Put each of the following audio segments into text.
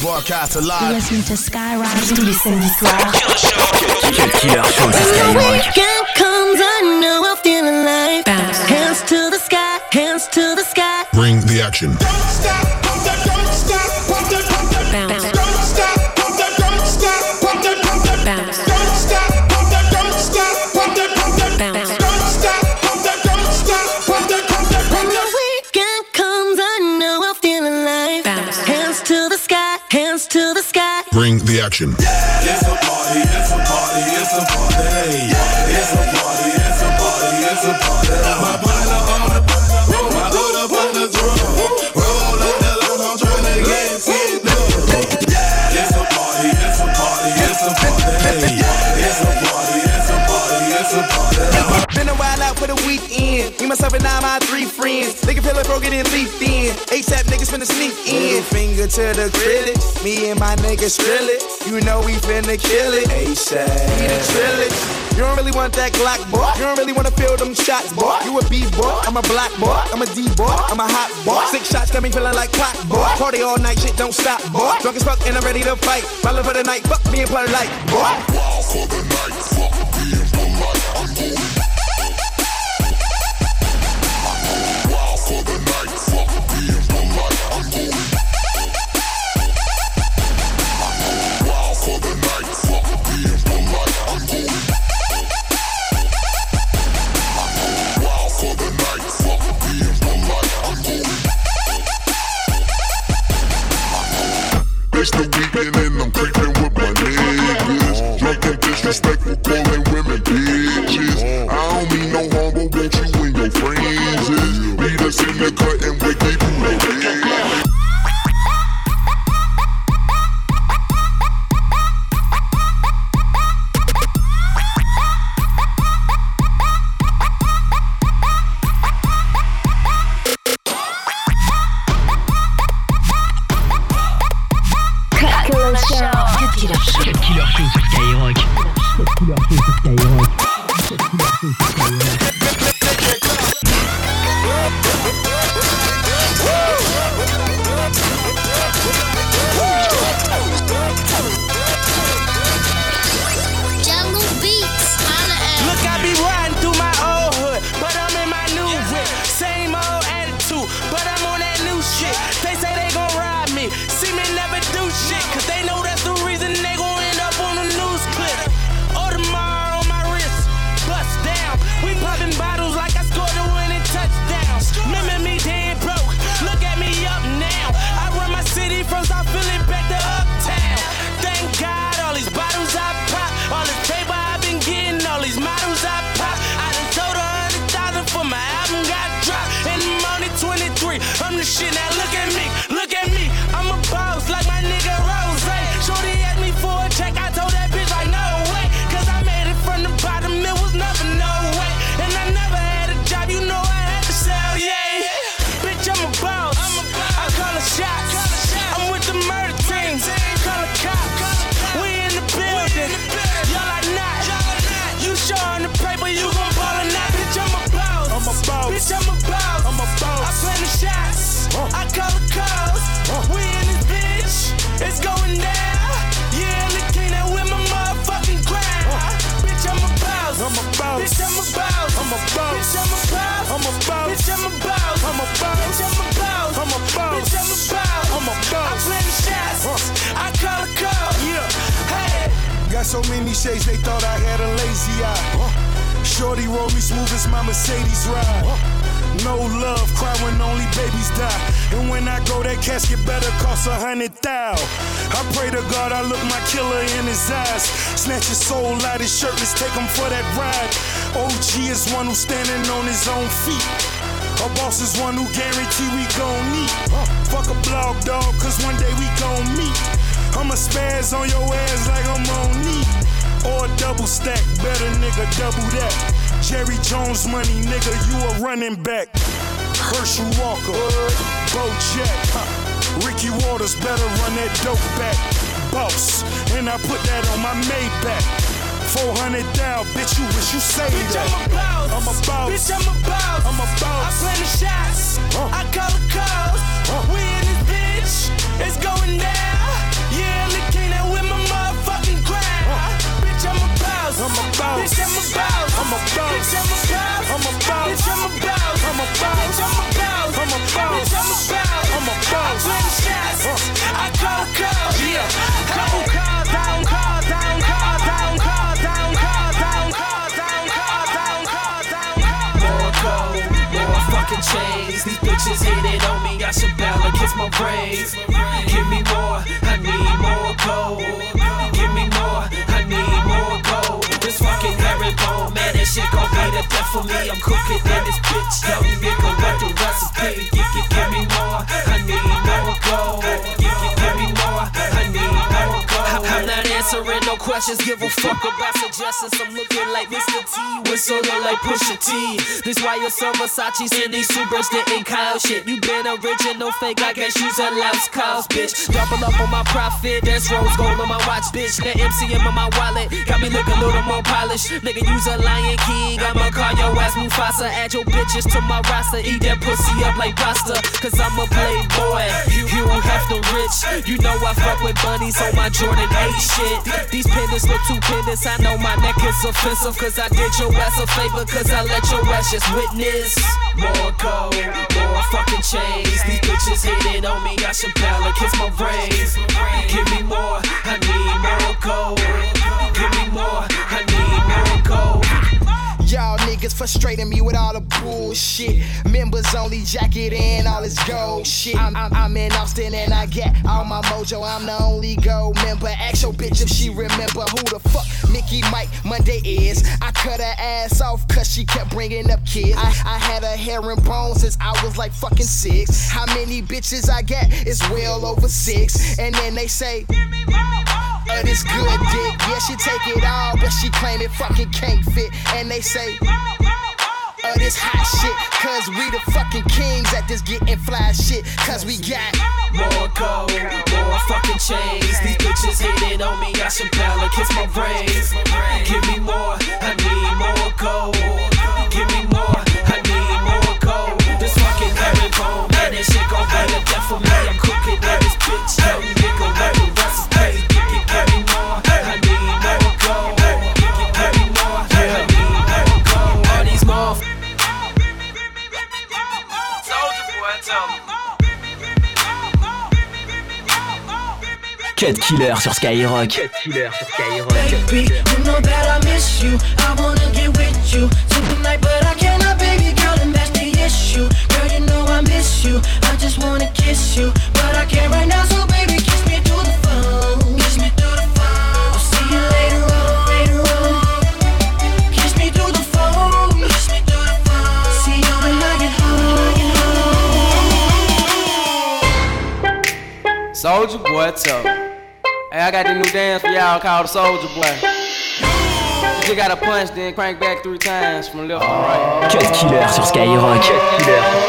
Broadcast alive. Listen to Skyrock tous les samedis soirs. Cut Killer show c'est Skyrock. Weekend comes, I know I feel alive. Hands to the sky, hands to the sky. Bring the action. When Bring the action. It's myself, and I, my three friends. Nigga feel like broken and leaf in. ASAP niggas finna sneak in. Finger to the critics. Me and my niggas drill it. You know we finna kill it. ASAP. We the trillage. You don't really want that Glock, boy. You don't really wanna feel them shots, boy. You a B boy, I'm a black boy, I'm a D boy, I'm a hot boy. Six shots got me feeling like clock, boy. Party all night, shit don't stop, boy. Drunk as fuck and I'm ready to fight. Ballin' for the night, fuck me and play like, boy. Wild for the night. Fuck Bitch, I'm a boss. I'm a boss. Bitch, I'm a boss. I'm a boss. Bitch, I'm a boss. I'm a boss. Bitch, I'm a boss. I'm a boss. Bitch, I'm a boss. I'm a boss. I plan the shots. I call the call. Yeah. Hey. Got so many shades, they thought I had a lazy eye. Shorty roll me smooth as my Mercedes ride. No love, cry when only babies die. And when I go, that casket better cost a hundred thou. I pray to God I look my killer in his eyes. Snatch his soul out his shirtless, take him for that ride. OG is one who's standing on his own feet. A boss is one who guarantee we gon' meet. Fuck a blog dog, cause one day we gon' meet. I'ma spaz on your ass like I'm on knee. Or double stack, better nigga, double that. Jerry Jones money, nigga, you a running back. Herschel Walker, Bo Jack. Ricky Watters better run that dope back. Boss, and I put that on my Maybach. 400 down, bitch, you wish you saved bitch, that. I'm about, I'm about, bitch, I'm about, I'm about. I plan the shots, uh. I call the calls. Uh. We in this bitch, it's going down. Yeah, I'm the king that with my motherfucking crown. Uh. Bitch, I'm about, I'm about, bitch, I'm about, I'm about, bitch, I'm about, I'm about, bitch, I'm about, I'm about, bitch, I'm about, I'm about, bitch, I'm about, I'm about. I plan the shots, uh. I call the calls. Yeah, I call the calls. chains. These bitches it on me, I should bow against my brains. Give me more, I need more gold. Give me more, I need more gold. This fucking herringbone, man, that shit gon' be the death for me. I'm cooking in this bitch, yo, nigga, got the recipe. Answering no questions, give a fuck about suggestions. I'm looking like Mr. T, whistling like Pusha T. This why you're so Versace's in these supers didn't Kyle shit. You been original, fake, I guess you's a louse cause, bitch. Double up on my profit, that's rose gold on my watch, bitch. That MCM on my wallet, got me looking a little more polished. Nigga, use a Lion King, I'ma call your ass Mufasa. Add your bitches to my roster, eat that pussy up like pasta. Cause I'm a playboy, you, you have the rich. You know I fuck with bunnies on my Jordan 8 shit. These pendants look too pendants, I know my neck is offensive. Cause I did your ass a favor, cause I let your ass just witness. More gold, more fucking chains. These bitches hating on me, I should barely kiss my brains. Give me more, I need more gold. Give me more, I need more gold. Y'all niggas frustrating me with all the bullshit. Members only jacket and all this gold shit. I'm, I'm, I'm in Austin and I get all my mojo. I'm the only gold member. Ask your bitch if she remember who the fuck Mickey Mike Monday is. I cut her ass off cause she kept bringing up kids. I, I had her hair and bones since I was like fucking six. How many bitches I get? It's well over six. And then they say, uh, this good dick. Yeah, she take it all, but she claim it fucking can't fit. And they say, uh, this hot shit. Cause we the fucking kings at this getting fly shit. Cause we got More gold, more fucking chains. These bitches hating on me, I should barely kiss my brains. Give me more, I need more gold. Give me more, I need more gold. This fucking herringbone, man, that shit gon' be the death for me. I'm cooking in this bitch, Killer sur Skyrock. Cut Killer sur Skyrock. Baby, you know that I miss you. I wanna get with you tonight, but I cannot, baby girl, and that's the issue. Girl, you know I miss you. I just wanna kiss you, but I can't right now. So baby, kiss me through the phone. Kiss me through the phone. I'll see you later on, later on. Kiss me through the phone. Kiss me through the phone. See you when I get home. Soldier boy, tell me. Hey, I got this new dance for y'all called the Soldier Boy. You just gotta punch, then crank back three times from left to right. Cut Killer sur Skyrock. Cut Killer sur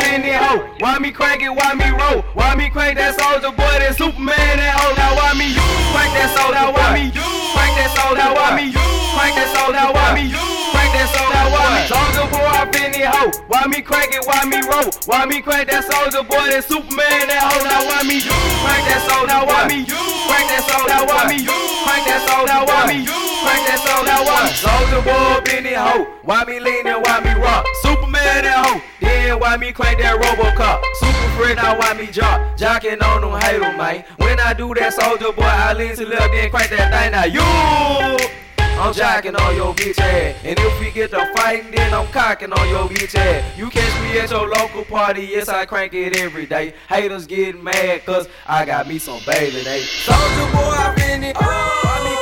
Skyrock. Why me crank it, why me roll? Why me crank that soldier boy, that Superman, that hoe? Now why me crank that soldier? Now why me crank that soldier? Now why me crank that soldier? Now why me crank that soldier? Me soldier boy up in the hoe? Why me crank it? Why me roll? Why me crank that soldier boy, that Superman, that hoe? Now why me you crank that soldier? Now why me you crank that soldier? Now why me you crank that soldier? Now why me you crank that soldier? Now why soldier boy up in the hoe? Why me lean and why me rock? Superman, that hoe. Then why me crank that Robocop? Super friend, now why me jock? Jocking on them hater, man. When I do that soldier boy, I lean to left, then crank that thing. Now you. I'm jacking on your bitch ass. And if we get to fighting, then I'm cocking on your bitch ass. You catch me at your local party, yes, I crank it every day. Haters getting mad, cause I got me some baby day. Soldier boy, oh, I been it. Crank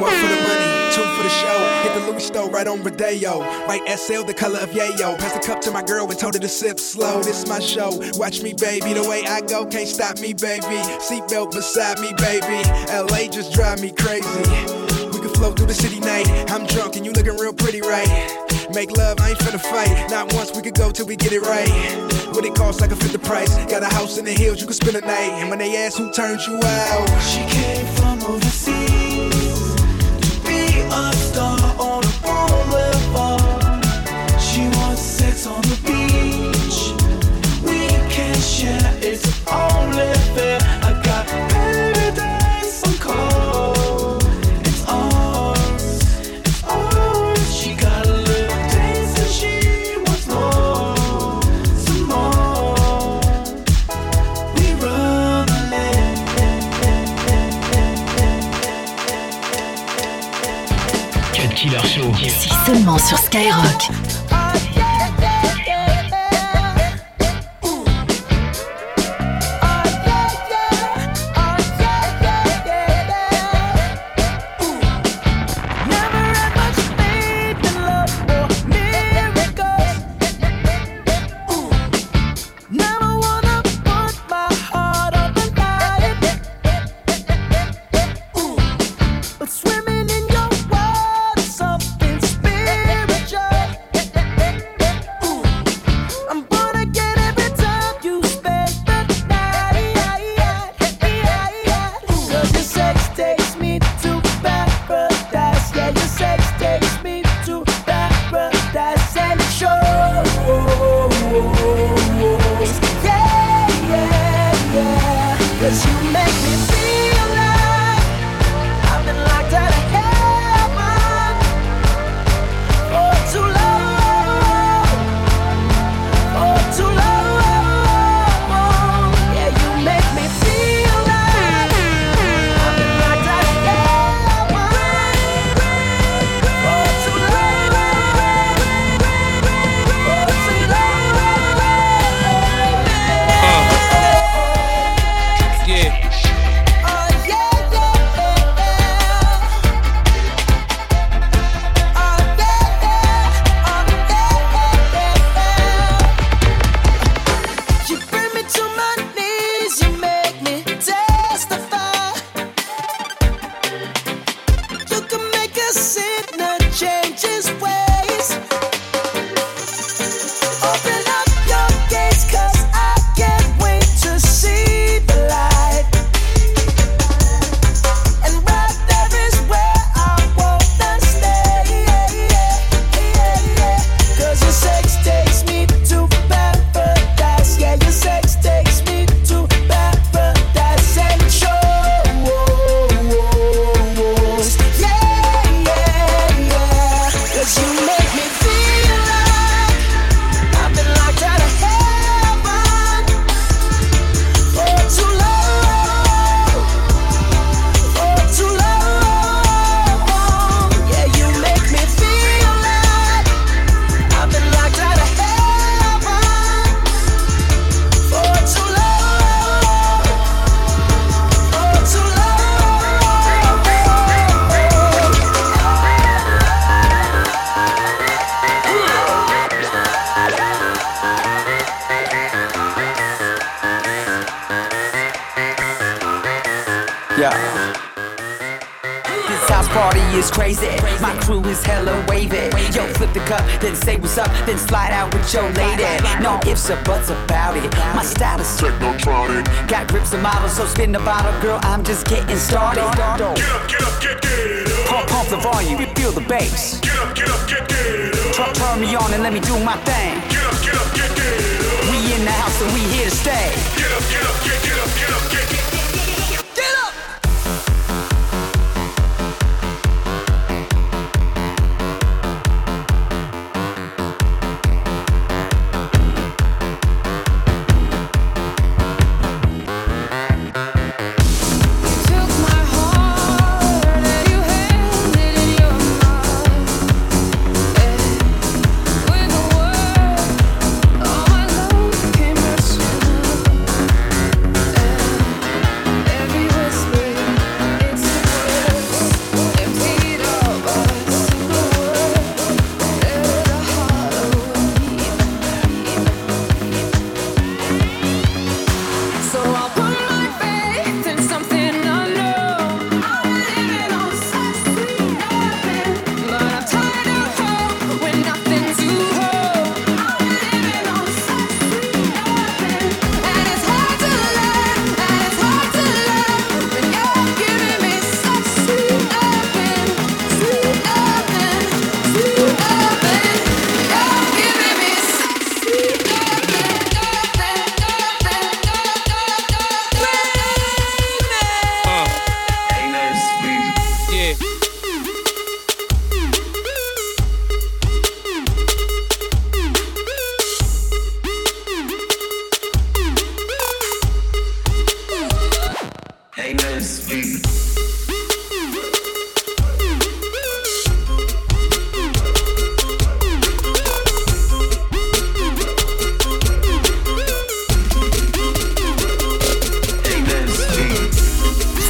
One for the money, two for the show. Hit the Louis Cristo, right on Rodeo. Right SL, the color of yayo. Pass the cup to my girl and told her to sip slow. This my show. Watch me, baby. The way I go, can't stop me, baby. Seatbelt beside me, baby. LA just drive me crazy. We can flow through the city night. I'm drunk and you looking real pretty, right? Make love, I ain't finna fight. Not once we could go till we get it right. What it costs, I can fit the price. Got a house in the hills, you can spend a night. And when they ask who turned you out, She came from overseas be a star on Skyrock. No ifs or buts about it. My style is technotronic. Got grips and models, so spin the bottle, girl. I'm just getting started. Get up, get up, get, get up. Pump, pump the volume, feel the bass. Get up, get up, get, get up. Turn me on and let me do my thing. Get up, get up, get, get up. We in the house and we here to stay. Get up, get up, get, get up, get up, get, get, get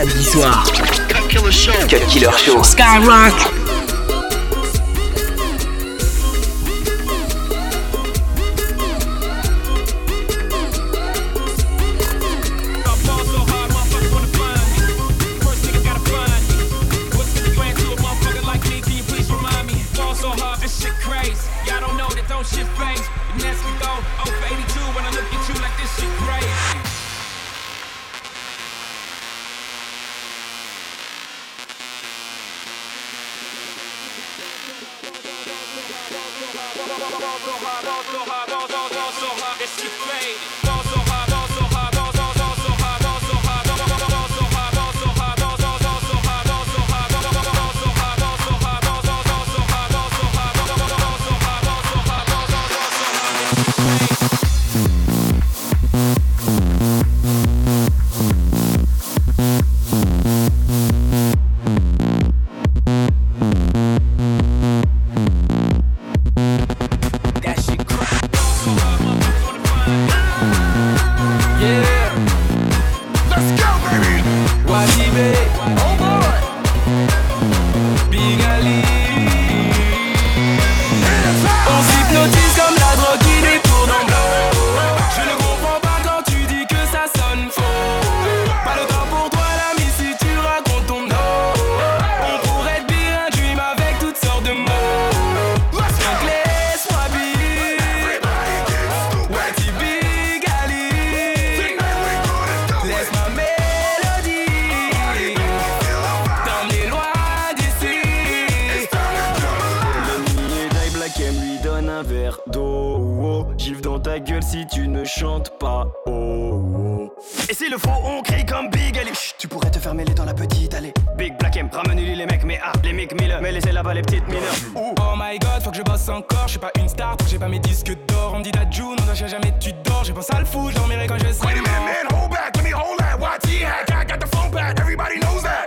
samedi Killer Show. Skyrock. étalé. Big Black M, ramène-lui les mecs, mais ah, les mecs Miller, mais laissez là-bas les petites mineurs. Oh my god, faut que je bosse encore, je suis pas une star, j'ai pas mes disques d'or. On dit la June, on jamais, tu dors, j'ai pensé à le fou, je dormirai quand je serai. Wait a minute, man, hold back, let me hold that. YT hack, I got the phone back, everybody knows that.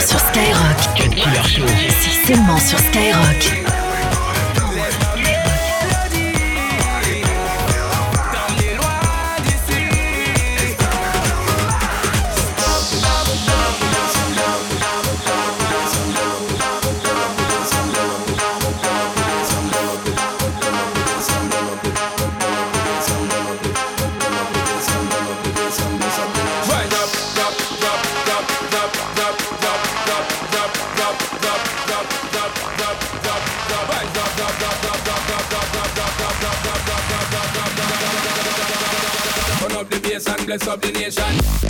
seulement sur Skyrock. Killer Show. C'est seulement sur Skyrock. Turn up the bass and bless up the nation.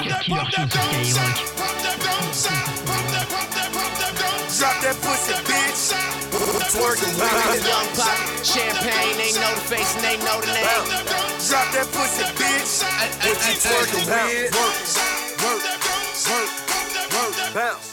Drop that, killer, Skyrock. Drop that pussy, bitch. Twerking, banging, young pop. Champagne, they know the face and they the name. Drop that pussy, bitch. What you twerking, bitch? Bounce.